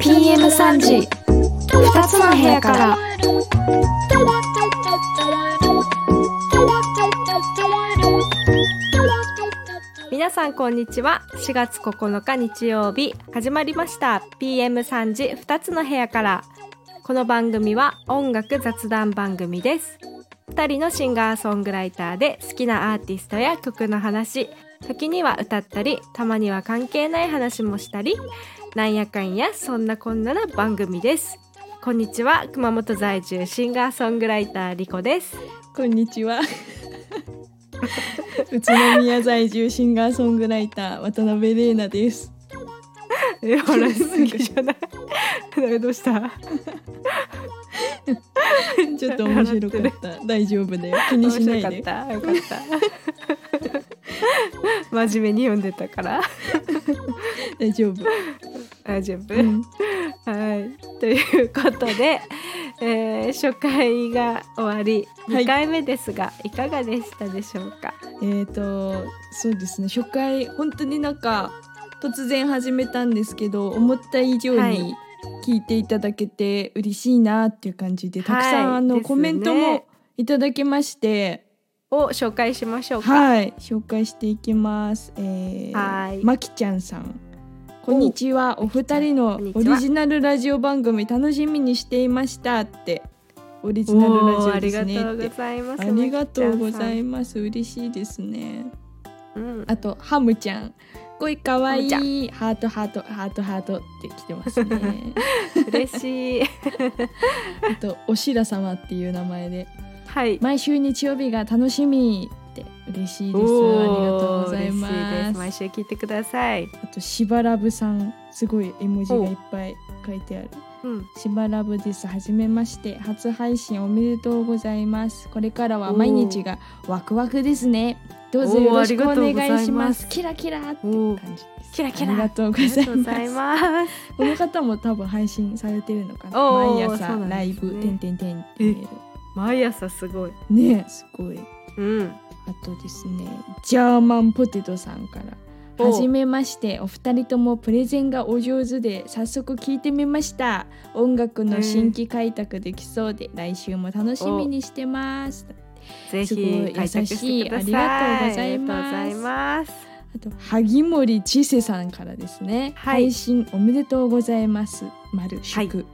PM3 時2つの部屋から皆さんこんにちは4月9日日曜日始まりました PM3 時2つの部屋からこの番組は音楽雑談番組です2人のシンガーソングライターで好きなアーティストや曲の話時には歌ったりたまには関係ない話もしたりなんやかんやそんなこんなな番組ですこんにちは熊本在住シンガーソングライターリコですこんにちは。宇都宮在住シンガーソングライター渡辺玲奈です。え笑いすぎじゃない？どうした？ちょっと面白かった。大丈夫だよ。気にしないで。面白かった。よかった。真面目に読んでたから。大丈夫。大丈夫、うん。はい。ということで、えー初回が終わり。はい。2回目ですが、い、かがでしたでしょうか？えっ、とそうですね。初回本当になんか突然始めたんですけど、思った以上はい。に聞いていただけて嬉しいなっていう感じで、たくさん、はいあのコメントもいただけまして。を紹介しましょうか、はい、紹介していきます。えはいー、まきちゃんさん。こんにちは。お二人のオリジナルラジオ番組楽しみにしていましたって。オリジナルラジオですりがとうご。ざいますありがとうございまます。嬉しいですね。す、うん、あとハムちゃん。こいかわいい。ハートハートハートハートって来てますね。嬉しい あとおしら様っていう名前で。はい毎週日曜日が楽しみって嬉しいです。ありがとうございます。毎週聞いてくださいあとしばらぶさんすごい絵文字がいっぱい書いてあるうん。しばらぶです。はじめまして。初配信おめでとうございます。これからは毎日がワクワクですね。どうぞよろしくお願いします。キラキラって感じキラキラ。ありがとうございます。この方も多分配信されてるのかな。毎朝ライブてんてんてんって見え毎朝すごい。るねすごい。うん。あとですねジャーマンポテトさんから。おはじめまして。お二人ともプレゼンがお上手で早速聞いてみました。音楽の新規開拓できそうで、来週も楽しみにしてます。ぜひ開拓してください優しい。ありがとうございます。ありがとうございます。あと萩森千世さんからですね、はい。配信おめでとうございます。丸祝、はい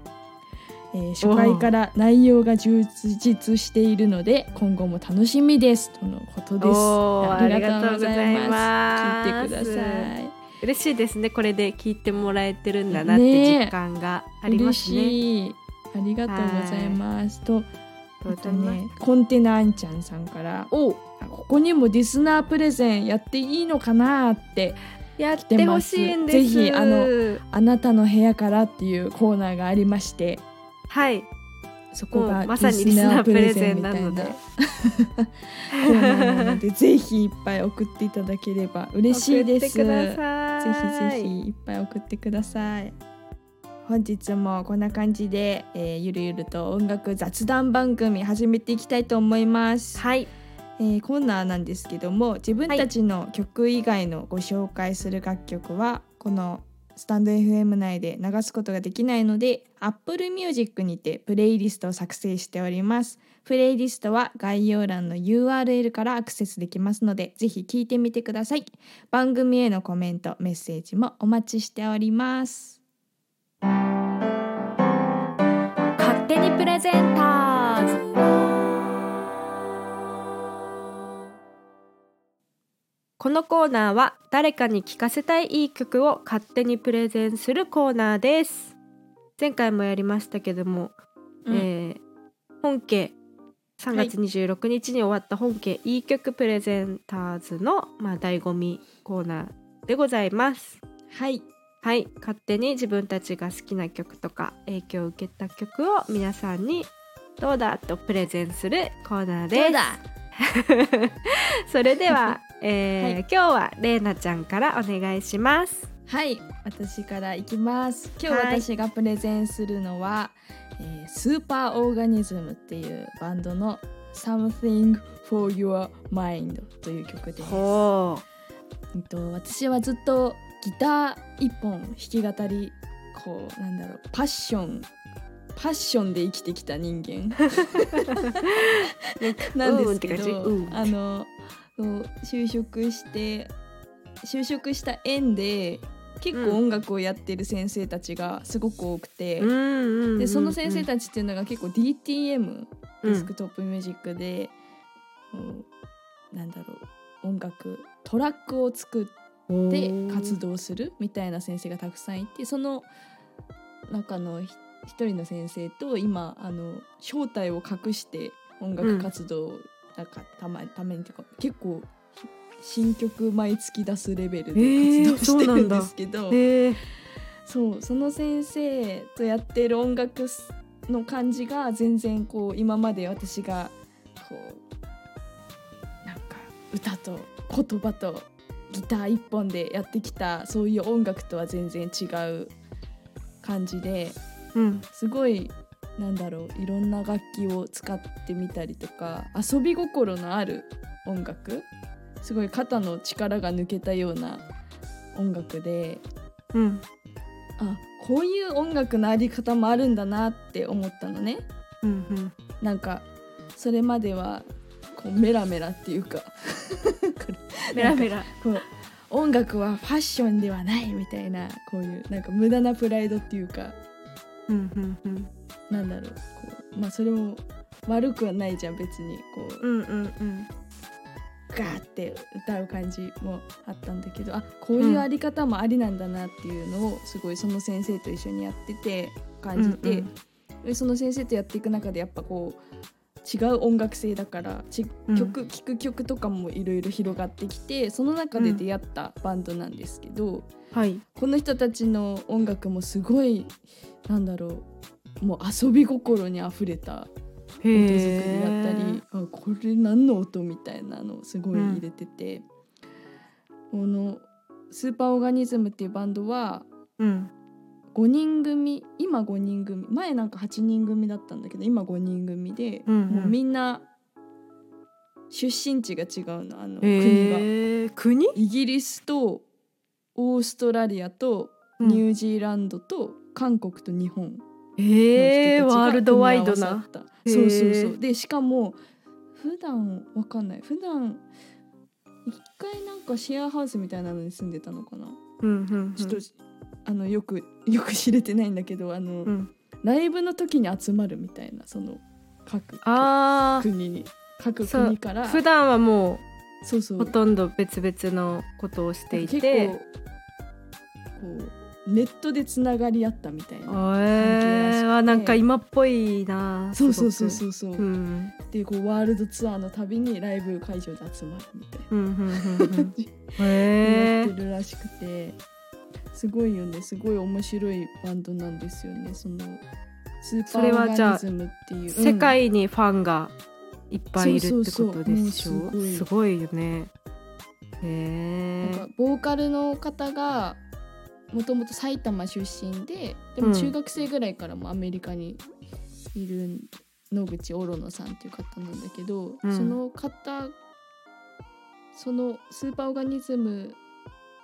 えー初回から内容が充実しているので今後も楽しみですとのことです。ありがとうございます。聞いてください。嬉しいですね。これで聞いてもらえてるんだなって実感がありますね。嬉しい。ありがとうございます。とあとねコンテナあんちゃんさんからおあここにもリスナープレゼンやっていいのかなってやってほしいんです。ぜひあのあなたの部屋からっていうコーナーがありましてはい。そこがまさにリスナープレゼンな。ので。なのでぜひいっぱい送っていただければ嬉しいです。ぜい。ひぜひいっぱい送ってください。本日もこんな感じで、えーゆるゆると音楽雑談番組始めていきたいと思います、はい。えーコーナーなんですけども自分たちの曲以外のご紹介する楽曲は、このスタンド FM 内で流すことができないので Apple Music にてプレイリストを作成しております。プレイリストは概要欄の URL からアクセスできますのでぜひ聞いてみてください。番組へのコメントメッセージもお待ちしております。勝手にプレゼンターズ。このコーナーは誰かに聴かせたいいい曲を勝手にプレゼンするコーナーです。前回もやりましたけども、うん。えー本家3月26日に終わった本家いい曲プレゼンターズの、まあ、醍醐味コーナーでございます。はい。はい。勝手に自分たちが好きな曲とか影響を受けた曲を皆さんにどうだとプレゼンするコーナーです。それでは、えーはい。今日はれいなちゃんからお願いします。はい。私からいきます。今日はい私がプレゼンするのは、えースーパーオーガニズムっていうバンドの Something for Your Mind という曲です。ほう。んと私はずっとギター一本弾き語りこうなんだろうパッションパッションで生きてきた人間。なんですけど、うん。あのそう就職して就職した縁で結構音楽をやってる先生たちがすごく多くて。でその先生たちっていうのが結構 DTM うんデスクトップミュージックで、うんなんだろう音楽トラックを作って活動するみたいな先生がたくさんいてその中のひ一人の先生と今あの正体を隠して音楽活動をなんかたまためにか結構新曲毎月出すレベルで活動してるんですけど、へえ。そうその先生とやってる音楽の感じが全然こう今まで私がこうなんか歌と言葉とギター一本でやってきたそういう音楽とは全然違う感じでうん。すごいなんだろういろんな楽器を使ってみたりとか遊び心のある音楽すごい肩の力が抜けたような音楽でうん。あこういう音楽のあり方もあるんだなって思ったのねうんうん。なんかそれまではこうメラメラっていうか メラメラ。こう音楽はファッションではないみたいなこういうなんか無駄なプライドっていうかうんうんうん。なんだろうこうまあそれも悪くはないじゃん別にこううんうんうん。ガーって歌う感じもあったんだけどあこういうあり方もありなんだなっていうのをすごいその先生と一緒にやってて感じて、でその先生とやっていく中でやっぱこう違う音楽性だからちうん曲聴く曲とかもいろいろ広がってきてその中で出会ったバンドなんですけど、はい。この人たちの音楽もすごいなんだろうもう遊び心にあふれた音作りだったりあこれ何の音みたいなのをすごい入れてて、このスーパーオーガニズムっていうバンドはうん。5人組今5人組前なんか8人組だったんだけど今5人組で、うんうんもうみんな出身地が違うのあの国が。国？イギリスとオーストラリアとニュージーランドと韓国と日本へえ。の人たちがワールドワイドなそうそうそうでしかも普段わかんない普段一回なんかシェアハウスみたいなのに住んでたのかな、うんうんうん。ちょっとあのよく よく知れてないんだけどあの、うん。ライブの時に集まるみたいなその各あ国に各国からあ。普段はもそうそううほとんど別々のことをしてい結て。構こうネットでつながり合ったみたいなえ関係らしくなんか今っぽいな。そうそうそうう。そう。そう、うん。でこうワールドツアーのたびにライブ会場で集まるみたいなうんうんうんうん。へやえって。るらしくて。すごいよね。すごい面白いバンドなんですよね。そのスーパーオーズムっていう。世界にファンがいっぱいいるってことでしょ？すごい。よね。へうんなんえかボーカルの方がもともと埼玉出身ででも中学生ぐらいからもアメリカにいる野口オロノさんっていう方なんだけど、うん。その方そのスーパーオーガニズム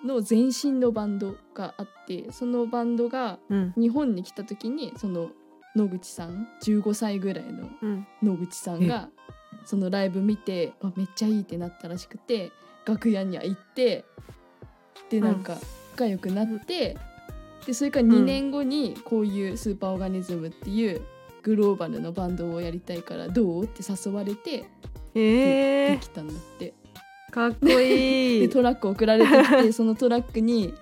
の前身のバンドがあってそのバンドがうん。日本に来た時にその野口さん15歳ぐらいのうん。野口さんがそのライブ見てあめっちゃいいってなったらしくて楽屋には行ってでなんか仲良くなって、でそれから2年後にこういうスーパーオーガニズムっていうグローバルのバンドをやりたいからどうって誘われてへえできたんだって。かっこいでいトラック送られてきて そのトラックに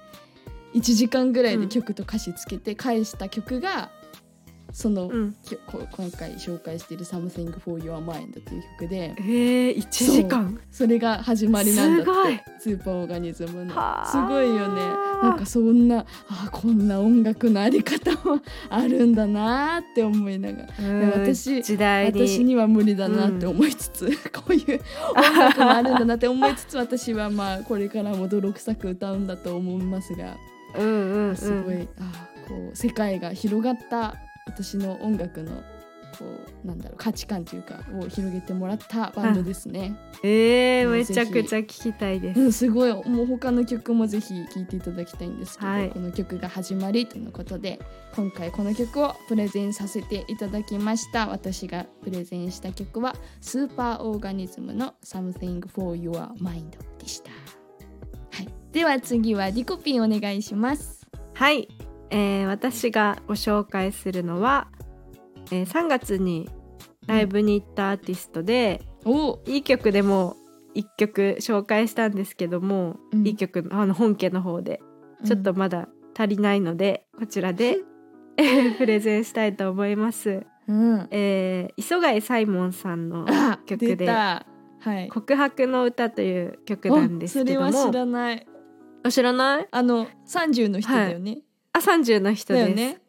1時間ぐらいで曲と歌詞つけて返した曲がその、うん。今回紹介している「Something for Your Mind」っていう曲でへえ一時間。それが始まりなんだって。スーパーオーガニズムの。はあすごいよね。なんかそんなあこんな音楽のあり方もあるんだなって思いながら。うん。私時代に。私には無理だなって思いつつ、こういう音楽もあるんだなって思いつつ私はまあこれからも泥臭く歌うんだと思いますが。うんうんうん。すごい、あこう世界が広がった私の音楽のこうなんだろう価値観というかを広げてもらったバンドですね。えー、うんめちゃくちゃ聞きたいです。うん、すごい。もう他の曲もぜひ聴いていただきたいんですけど、はい。この曲が始まりということで今回この曲をプレゼンさせていただきました。私がプレゼンした曲はスーパーオーガニズムの Something for Your Mind でした、はい、では次はリコピンお願いします。はい、えー私がご紹介するのは、えー3月にライブに行ったアーティストで、お。いい曲でも1曲紹介したんですけども、うん。いい曲のあの本家の方でちょっとまだ足りないので、こちらで プレゼンしたいと思います。うん、えー磯貝サイモンさんのあ曲出でた。はい「告白の歌」という曲なんですけども。おそれは知らない。あ知らない？あの30の人だよね、あ30の人です。ね。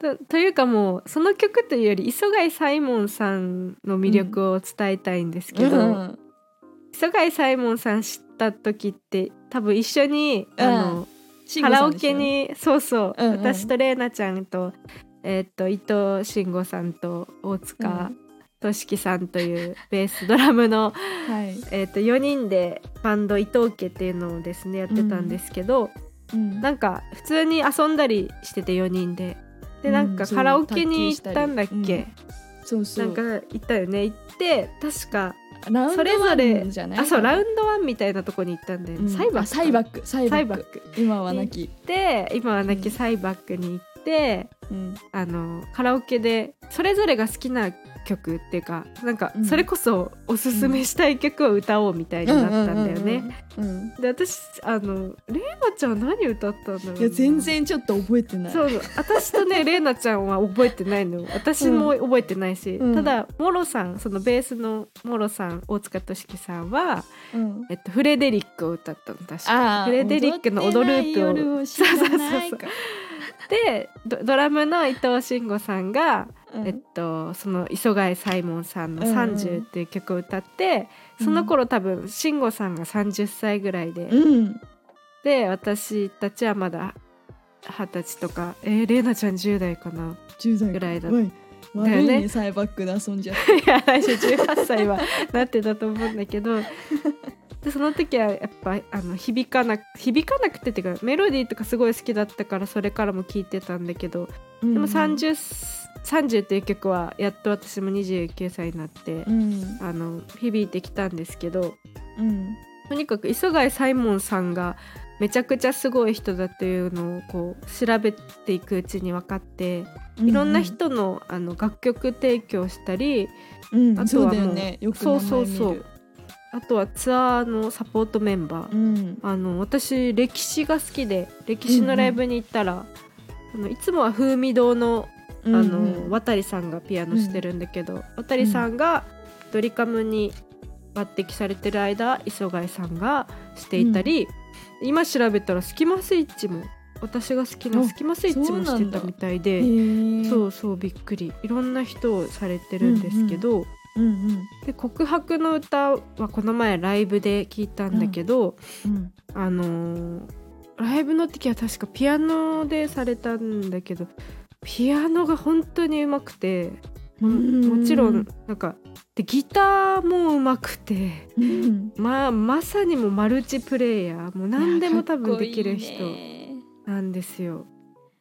とというかもうその曲というより磯貝サイモンさんの魅力を伝えたいんですけど、うん磯貝サイモンさん知った時って多分一緒に、うん。あの慎カラオケにそうそう、うんうん。私と玲奈ちゃんと,、えーっと伊藤慎吾さんと大塚俊樹さんというベースドラムの、はい、えーっと4人でバンド伊藤家っていうのをですねやってたんですけど、うんなんか普通に遊んだりしてて4人で。でうんなんかカラオケに行ったんだっけ、そうそう。なんか行ったよね。行って確かそれぞれあそうラウンドワンみたいなとこに行ったんだよね、う。んサイバック。あサイバック。サイバック。今はなき、で今はなきうん。サイバックに行って、うん。あのカラオケでそれぞれが好きな曲っていうかなんかうん。それこそおすすめしたい曲を歌おうみたいになったんだよね。で私あのレイナちゃん何歌ったんだろうないや全然ちょっと覚えてない。そう私とね レイナちゃんは覚えてないの私も覚えてないし、うん。ただモロさんそのベースのモロさん大塚俊樹さんは、うん。えっと、フレデリックを歌ったの確あかーフレデリックの「踊ループを」踊ってを知らないか。そうそうそうでドドラムの伊藤慎吾さんが、うん。えっと、その磯貝サイモンさんの「うんうん。30」っていう曲を歌って、その頃多分慎吾さんが30歳ぐらいで、うん。で私たちはまだ二十歳とかえー、レイナちゃん10代かな10代ぐらいだおいだよね。サイバックで遊んじゃって。いや来週18歳はなってたと思うんだけどでその時はやっぱあの響かな響かなくてっていうかメロディーとかすごい好きだったからそれからも聴いてたんだけどででも 30, 30っていう曲はやっと私も29歳になって、うん。あの響いてきたんですけどうん。とにかく磯貝サイモンさんがめちゃくちゃすごい人だっていうのをこう調べていくうちに分かっていろんな人のあの楽曲提供したりうん。あとはもうそうね。そうそうあとはツアーのサポートメンバー、うん。あの私歴史が好きで歴史のライブに行ったら、あのいつもは風味堂のあの、うん。渡さんがピアノしてるんだけど、渡さんがドリカムに抜擢されてる間磯貝さんがしていたり、今調べたらスキマスイッチも私が好きなあスキマスイッチもしてたみたいでそうそうびっくり。いろんな人をされてるんですけど、うんで告白の歌はこの前ライブで聞いたんだけど、うん。あのーライブの時は確かピアノでされたんだけどピアノが本当にうまくてもうん。もちろんなんかでギターもうまくてうん。まあまさにもうマルチプレイヤーもう何でも多分できる人なんですよ。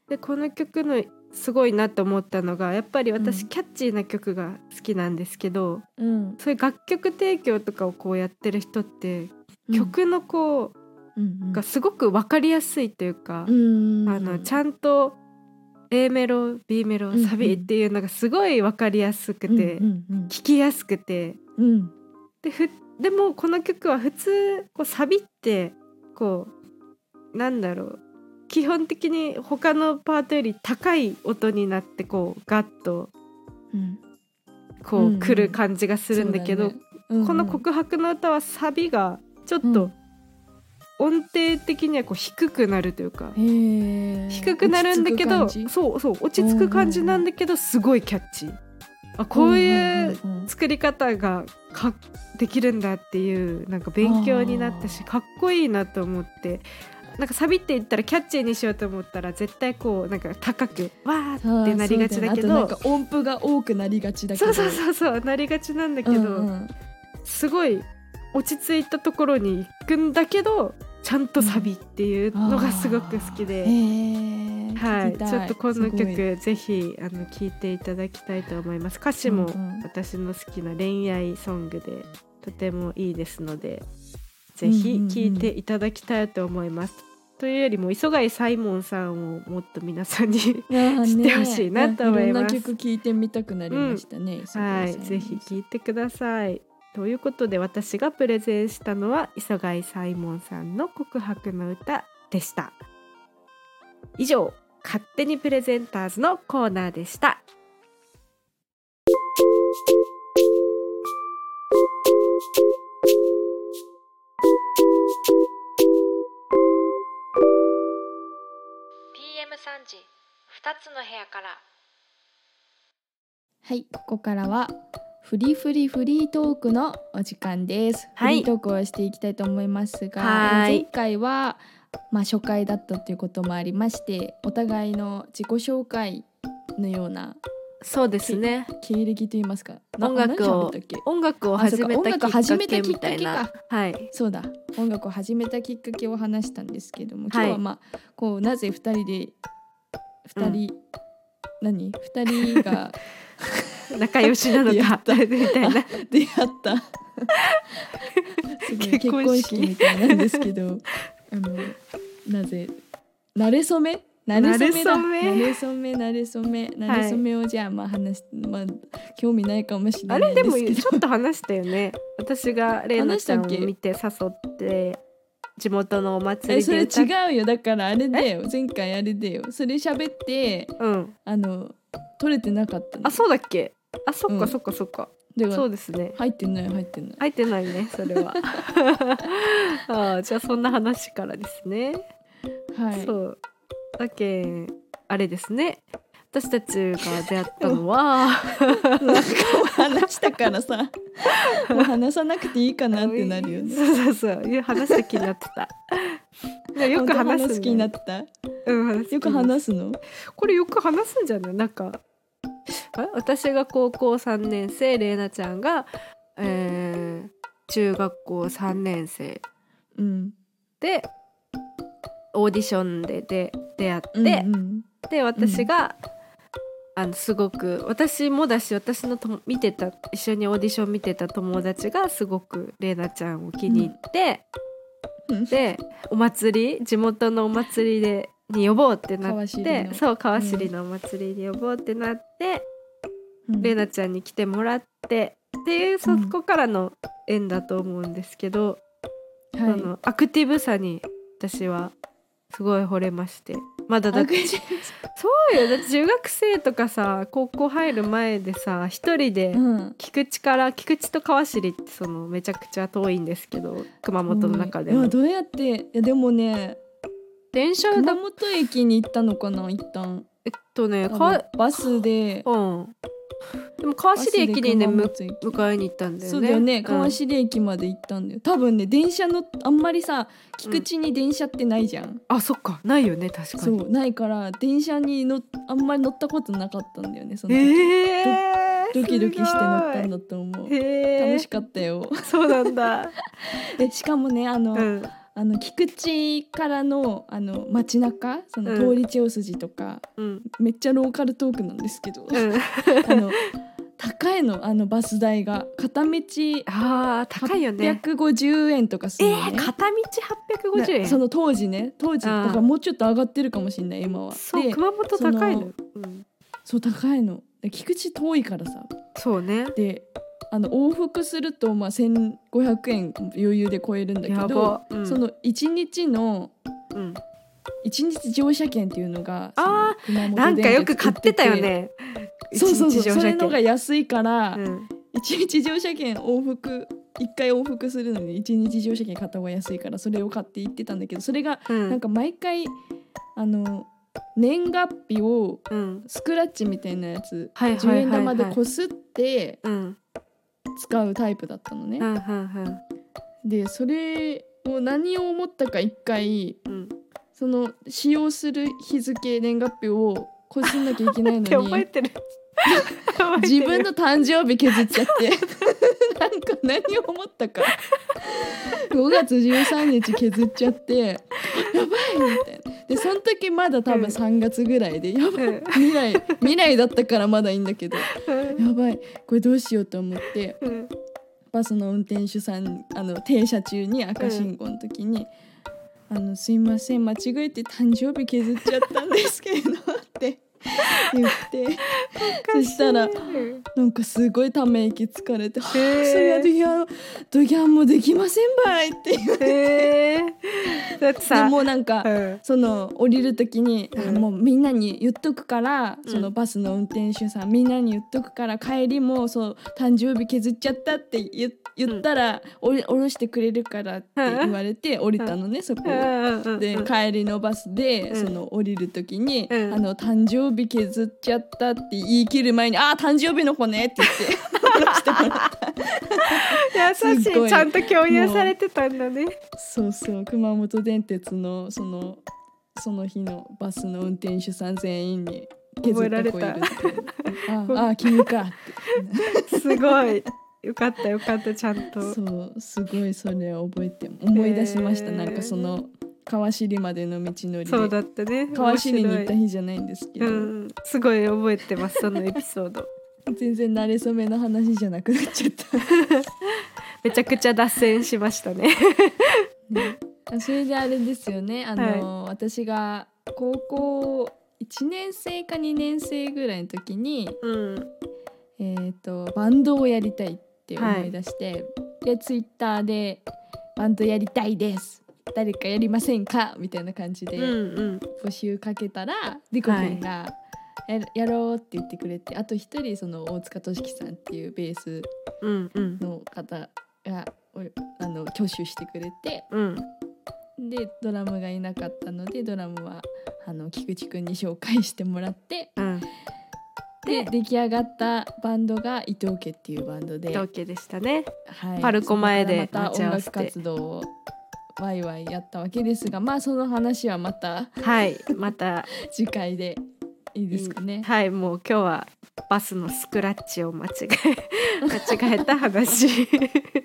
でこの曲のすごいなと思ったのがやっぱり私うん。キャッチーな曲が好きなんですけど、うん。そういう楽曲提供とかをこうやってる人って曲のこう、うんがすごく分かりやすいというか、うんあのちゃんと A メロ B メロうんうん。サビっていうのがすごい分かりやすくて、うんうん聴きやすくて。うん。でふでもこの曲は普通こうサビってこうなんだろう基本的に他のパートより高い音になってこうガッとうん。こうんううん。来る感じがするんだけど、この告白の歌はサビがちょっと音程的にはこう低くなるというか、へー。低くなるんだけどそうそう落ち着く感じなんだけどすごいキャッチ。ーあこういううんうんうん作り方がかできるんだっていうなんか勉強になったしかっこいいなと思ってなんかサビって言ったらキャッチーにしようと思ったら絶対こうなんか高くわーってなりがちだけどねなんか音符が多くなりがちだけど。そうそうそうそうなりがちなんだけど、うんうんすごい落ち着いたところに行くんだけどちゃんとサビっていうのがすごく好きへで。ー。はい、ちょっとこの曲ぜひあの聴いていただきたいと思います。歌詞もうんうん。私の好きな恋愛ソングでとてもいいですのでぜひ聴いていただきたいと思います、というよりも磯貝サイモンさんをもっと皆さんに知ってほしいなと思いますろんな曲聴いてみたくなりましたね。はい、すごぜひ聴いてください。ということで私がプレゼンしたのは磯貝サイモンさんの告白の歌でした。以上勝手にプレゼンターズのコーナーでした。時2つの部屋から。はい、ここからはフリフリフリートークのお時間です。はい。フリートークをしていきたいと思いますが、はい。前回はまあ初回だったということもありまして、お互いの自己紹介のようなそうですね。経歴といいますか、な音楽を音楽を始めたきっかけみたいな。かはい。そうだ。音楽を始めたきっかけを話したんですけども今はい。日はまあ、こうなぜ二人で二人、何？二人が 仲良しなのかやった。みたいな。出会った。結結婚婚式式みたいなんですけどあのなぜ？慣れ初め？慣れ初めだ。慣れ初め。慣れ初め慣れ初め。をじゃあまあ話しまあ興味ないかもしれあないれでもちょっと話したよね。私がレイナちゃんを見て誘って地元のお祭えそれ違うよ。だからあれだよ。前回あれだよ。それ喋ってうん。あの取れてなかったの。あそうだっけ？あそっうん。かそっかそっか、だからそうですね。入ってない入ってない。入ってないねそれは。あーじゃあそんな話からですね、はい。そう。だけあれですね私たちが出会ったのは。なんか話したからさ。もう話さなくていいかなってなるよね。そうそうそう。話した気になってた。でよく話す好きになってた。うん、よく話すの？これよく話すんじゃない？なんかあ私が高校3年生れいなちゃんが、えー中学校3年生。うん。でオーディションでで出会って、うんうん。で私が、あのすごく私もだし私のとも見てた一緒にオーディション見てた友達がすごくれいなちゃんを気に入って、うん。でお祭り地元のお祭りでに呼ぼうってなってそう川尻のお祭りに呼ぼうってなって、うん。れいなちゃんに来てもらってっていうそうん。こからの縁だと思うんですけど、はい。あのアクティブさに私はすごい惚れましてまだだって。そうよ。だって中学生とかさ高校入る前でさ一人でうん。菊池から菊池と川尻ってそのめちゃくちゃ遠いんですけど熊本の中でも。いやどうやっていやでもね電車だ熊本駅に行ったのかな一旦。えっとね多か分バスで。うんでも川尻駅で熊本駅。迎えに行ったんだよね。そうだよね。ん。川尻駅まで行ったんだよ。多分ね電車のあんまりさ菊池に電車ってないじゃん、あそっか。ないよね確かそにうないから電車に乗っあんまり乗ったことなかったんだよねその時、えー、ドキドキして乗ったんだだと思う。楽しかったよ。そうなんだ。でしかもねあの、うんあの菊池からのあの街中そのうん。通り千代筋とか、うん。めっちゃローカルトークなんですけど、うん。あの高いのあのバス代が。片道あー高いよね。850円とかすえるのね、ー、片道850円？なその当時ね。当時あーだからもうちょっと上がってるかもしれない今は。でそう熊本高いの。そう高いの。で菊池遠いからさ。そうね。であの往復するとまあ1500円余裕で超えるんだけやどば、うん、その1日のうん、一日乗車券っていうのがあなんかよく買ってたよね。そうそうそうそれのが安いから、うん。一日乗車券往復一回往復するのに一日乗車券買った方が安いからそれを買って行ってたんだけどそれがうん。なんか毎回あの年月日をうん。スクラッチみたいなやつはいはい10はいはい。円玉でこすってうん。使うタイプだったのね。う。んうんでそれを何を思ったか一回うん。その使用する日付年月日をこすんなきゃいけないのに 自分の誕生日削っちゃって。なんか何を思ったか。5月13日削っちゃってやばいみたいなでその時まだ多分3月ぐらいでやばい。未来未来だったからまだいいんだけど。やばい。これどうしようと思ってうん。バスの運転手さんあの停車中に赤信号の時に「あのすいません間違えて誕生日削っちゃったんですけど」って言って。そしたらうんなんかすごいため息つかれて「はあそへーれはドギャンドギャンもできませんばい」って言だってもうなんかうん。その降りる時に、あうん。もうみんなに言っとくから、うん。そのバスの運転手さんみんなに言っとくから帰りもそう誕生日削っちゃったって言言ったら、おり降ろしてくれるからって言われて降りたのね、そこ。を。で帰りのバスで、うん。その降りる時に、うん。あの誕生日削っちゃったって言い切る前に「あー誕生日の子ね」って言って降ろしてもらった優しい。いちゃんと共有されてたんだね。そうそう。熊本電鉄のそのその日のバスの運転手さん全員に削った子いるってああ君かって。すごい。よかったよかったちゃんと。そう。すごいそれを覚えて思い出しました、へーなんかその川尻までの道のりそうでだったね。川尻に行った面日じゃないんですけど、うん。すごい覚えてますそのエピソード。全然慣れ初めの話じゃなくなっちゃった。めちゃくちゃ脱線しましたね。ね、あそれであれですよね。あの、私が高校1年生か2年生ぐらいの時に、うん。えー、とバンドをやりたいって思い出して、でツイッターで「バンドやりたいです誰かやりませんか?」みたいな感じでうんうん。募集かけたら、リコ君がや「やろう」って言ってくれてあと一人その大塚俊樹さんっていうベースうんうん。の方がおあの挙手してくれてうん。でドラムがいなかったのでドラムはあの菊池くんに紹介してもらってうん。で出来上がったバンドが伊藤家っていうバンドで、同期でしたねはいパルコ前でまた音楽活動をワイワイやったわけですがまあその話はまたはいまた。次回でいいですかね。はいもう今日はバスのスクラッチを間違え 間違えた話。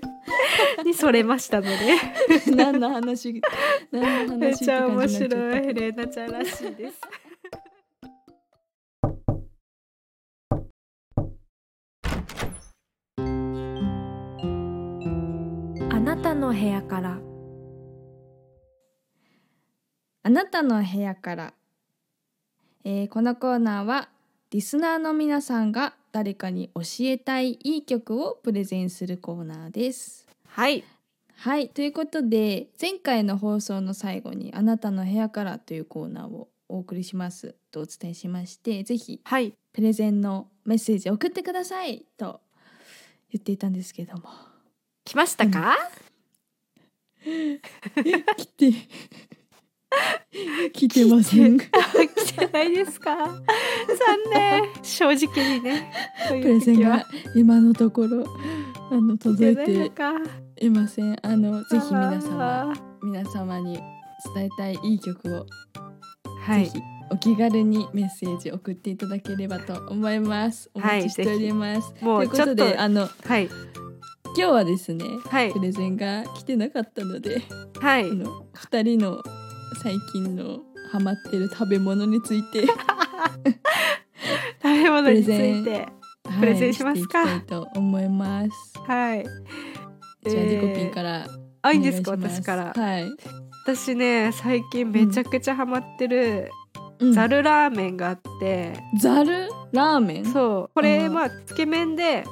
にそれましたので。何の話何の話めっちゃ面白いヘレーナちゃんらしいです。あなたの部屋からあなたの部屋から、えーこのコーナーはリスナーの皆さんが誰かに教えたいいい曲をプレゼンするコーナーです。はい。はい。ということで前回の放送の最後に「あなたの部屋から」というコーナーをお送りします。とお伝えしましてぜひはい。プレゼンのメッセージを送ってくださいと言っていたんですけども。来ましたか、来て 来てません。プ来て。ないですか？残念。正直にね。そういうレゼンが今のところあの届い来てないません。あのぜひ皆様皆様に伝えたいいい曲をはい。ぜひお気軽にメッセージ送っていただければと思います。おはい待ちしております。もといううことちょっとであのはい。今日はですね、はい。プレゼンが来てなかったので、はい。あの二人の最近のハマってる食べ物について。食べ物について。はい。プレゼンしますか？していと思います。はい。じゃあ、えーリコピンからあいいんですか？私から。はい。私ね最近めちゃくちゃハマってるうん。ざるラーメンがあって、ざるラーメン？そう。これうんまあつけ麺で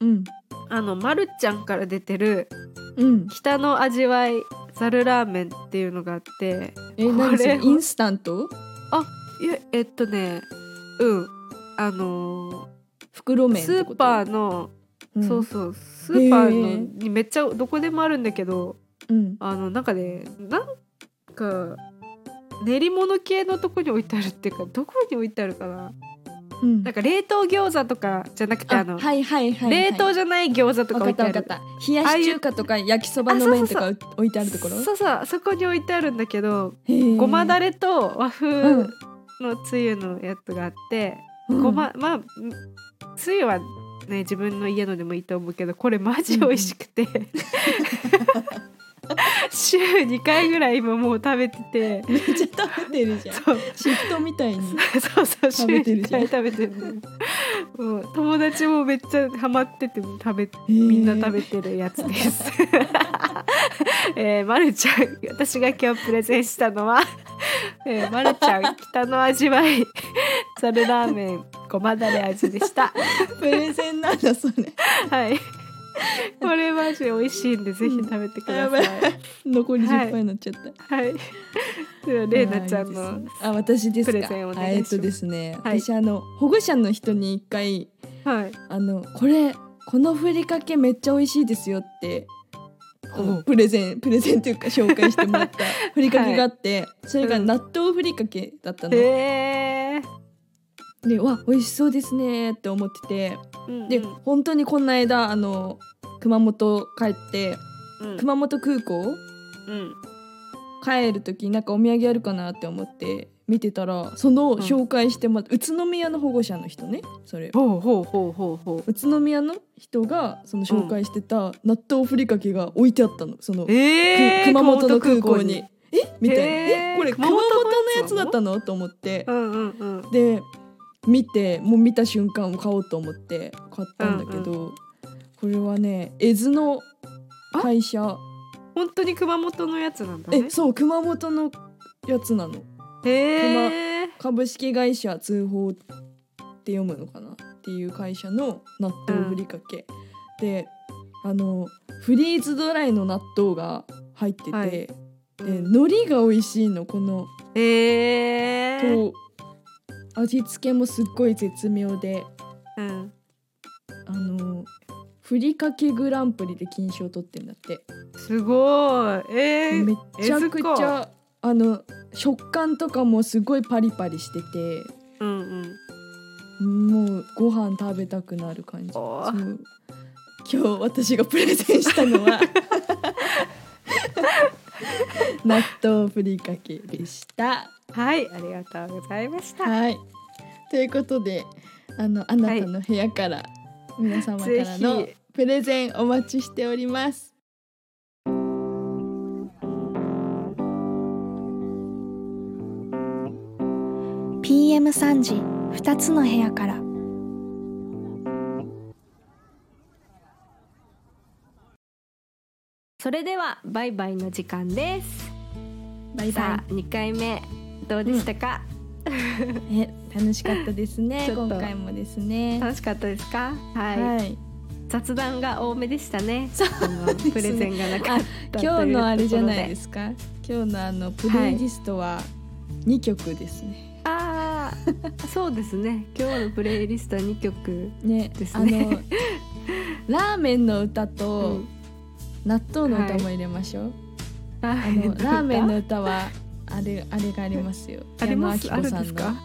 うん。あのまるちゃんから出てるうん。北の味わいざるラーメンっていうのがあってえ何それ？インスタント？いやえっとねうんあの袋麺ってこと？ーパーの、うんそうそうスーパーのにめっちゃどこでもあるんだけどうん。あのなんかねなんか練り物系のとこに置いてあるっていうかどこに置いてあるかな？うん。なんか冷凍餃子とかじゃなくてあの、はいはいはい、はい、冷凍じゃない餃子とか置いてある。冷やし中華とか焼きそばの麺とか置いてあるところ？そうそうそこに置いてあるんだけどごまだれと和風うんのつゆのやつがあって、うん。ごままあつゆはね自分の家のでもいいと思うけどこれマジ美味しくて、週2回ぐらい今もう食べてて。めっちゃ食べてるじゃん。そう。シフトみたいに。そうそう週食べてる2じゃん。回食べてる。もう。友達もめっちゃハマってて食べみんな食べてるやつです。えー、まるちゃん私が今日プレゼンしたのは、えー、まるちゃん北の味わい。ざるラーメンごまだれ味でした。プレゼンなんだそれ。はい。これマジ美味しいんでぜひ食べてください。残りはい。10杯になっちゃった、はい。ではれい。なちゃんのあ私ですか。えっとですね、はい。私あの保護者の人に一回はい。あのこれこのふりかけめっちゃ美味しいですよってプレゼンプレゼンというか紹介してもらった ふりかけがあって、それが納豆ふりかけだったの、へえでわ美味しそうですねって思ってて。ー。で本当にこの間あの熊本帰ってうん。熊本空港うん。帰る時なんかお土産あるかなって思って見てたらその紹介してもらった、宇都宮の保護者の人ねそれ。ほうほうほうほうほう。宇都宮の人がその紹介してた納豆ふりかけが置いてあったのその、えー、く熊本の空港に。え？みたいな、えこれ熊熊本のやつだったの？と思って。うんうんうん。で見てもう見た瞬間買おうと思って買ったんだけど、これはね絵図の会社。本当に熊本のやつなんだね。え。そう熊本のやつなの。へえ。株式会社通報って読むのかなっていう会社の納豆ふりかけ、であのフリーズドライの納豆が入ってて、はい。でうん海苔が美味しいのこのへえ。と味付けもすっごい絶妙でうん。あのふりかけグランプリで金賞取ってんだって、すごい。えー、めっちゃくちゃあの食感とかもすごいパリパリしててうんうん。もうご飯食べたくなる感じ今日私がプレゼンしたのは 納豆ふりかけでした。はい、ありがとうございました。はいということであのあなたの部屋から、皆様からのぜプレゼンお待ちしております。PM3 時2つの部屋からそれではバイバイの時間です。バイバさあ、二回目どうでしたか？イ。え楽しかったですね今回もですね。楽しかったですか？はい。はい。雑談が多めでしたね。そねプレゼンがなかった今日のあれじゃないですす。か？今日のあのプレイリストは2曲ですね。ああ、そうですね。今日のプレイリストは二曲。ねですねあのラーメンの歌うとん納豆の歌も入れましょう。ああのラーメンの歌はあれあれがありますよ。あります？あ矢野明子さんの。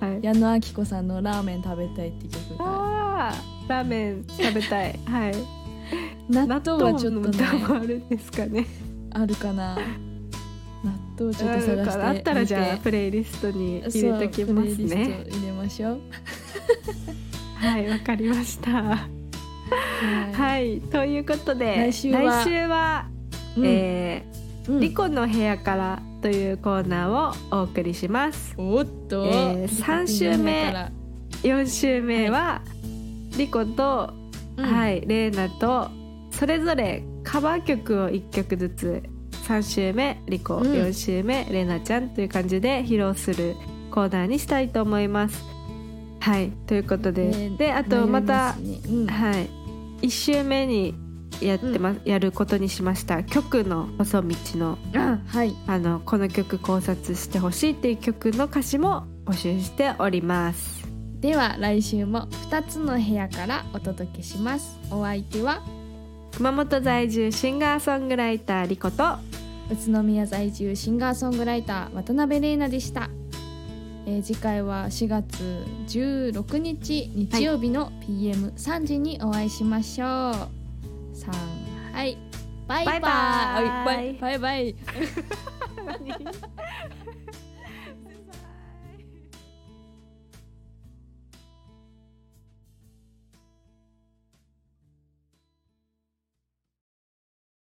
はい。矢野明子さんのラーメン食べたいって曲が。ああ、ラーメン食べたい。はい。納豆はちょっとねあるんですかね？あるかな。納豆ちょっと探してあったらじゃあプレイリストに入れときますプレイリスね。ト入れましょう。はい、わかりました。はい。はい、ということで来週は来週はうんえーうんリコの部屋からというコーナーをお送りします。おっと、えー三週目。から4週目は、リコと、うん。はい、レイナとそれぞれカバー曲を1曲ずつ3週目リコ、うん。4週目レイナちゃんという感じで披露するコーナーにしたいと思います。はいということで、えーであとまた、ね。うん。はい、1週目にやってま、やることにしました。曲の細道のあはい。あのこの曲考察してほしいっていう曲の歌詞も募集しております。では来週も2つの部屋からお届けします。お相手は熊本在住シンガーソングライターリコと宇都宮在住シンガーソングライター渡辺玲奈でした。えー次回は4月16日日曜日の PM3 時にお会いしましょう。さん。はい。バイバイ。バイバイ。バイバイ